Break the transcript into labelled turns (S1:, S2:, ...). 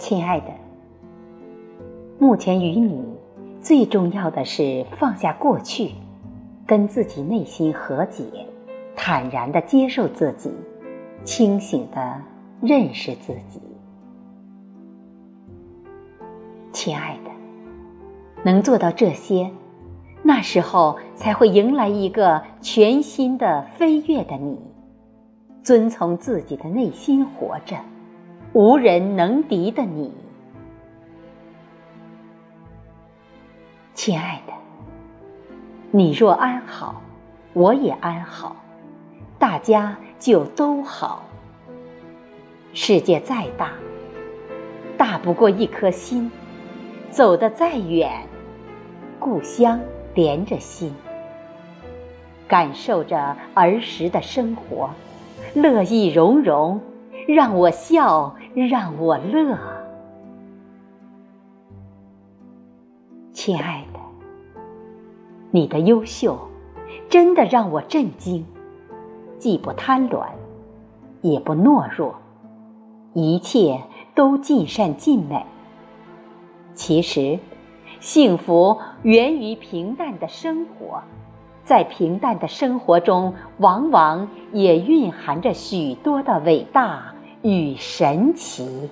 S1: 亲爱的，目前与你最重要的是放下过去，跟自己内心和解，坦然的接受自己，清醒的认识自己。亲爱的，能做到这些，那时候才会迎来一个全新的飞跃的你，遵从自己的内心活着。无人能敌的你，亲爱的，你若安好，我也安好，大家就都好。世界再大，大不过一颗心；走得再远，故乡连着心。感受着儿时的生活，乐意融融。让我笑，让我乐，亲爱的，你的优秀真的让我震惊。既不贪婪，也不懦弱，一切都尽善尽美。其实，幸福源于平淡的生活，在平淡的生活中，往往也蕴含着许多的伟大。与神奇。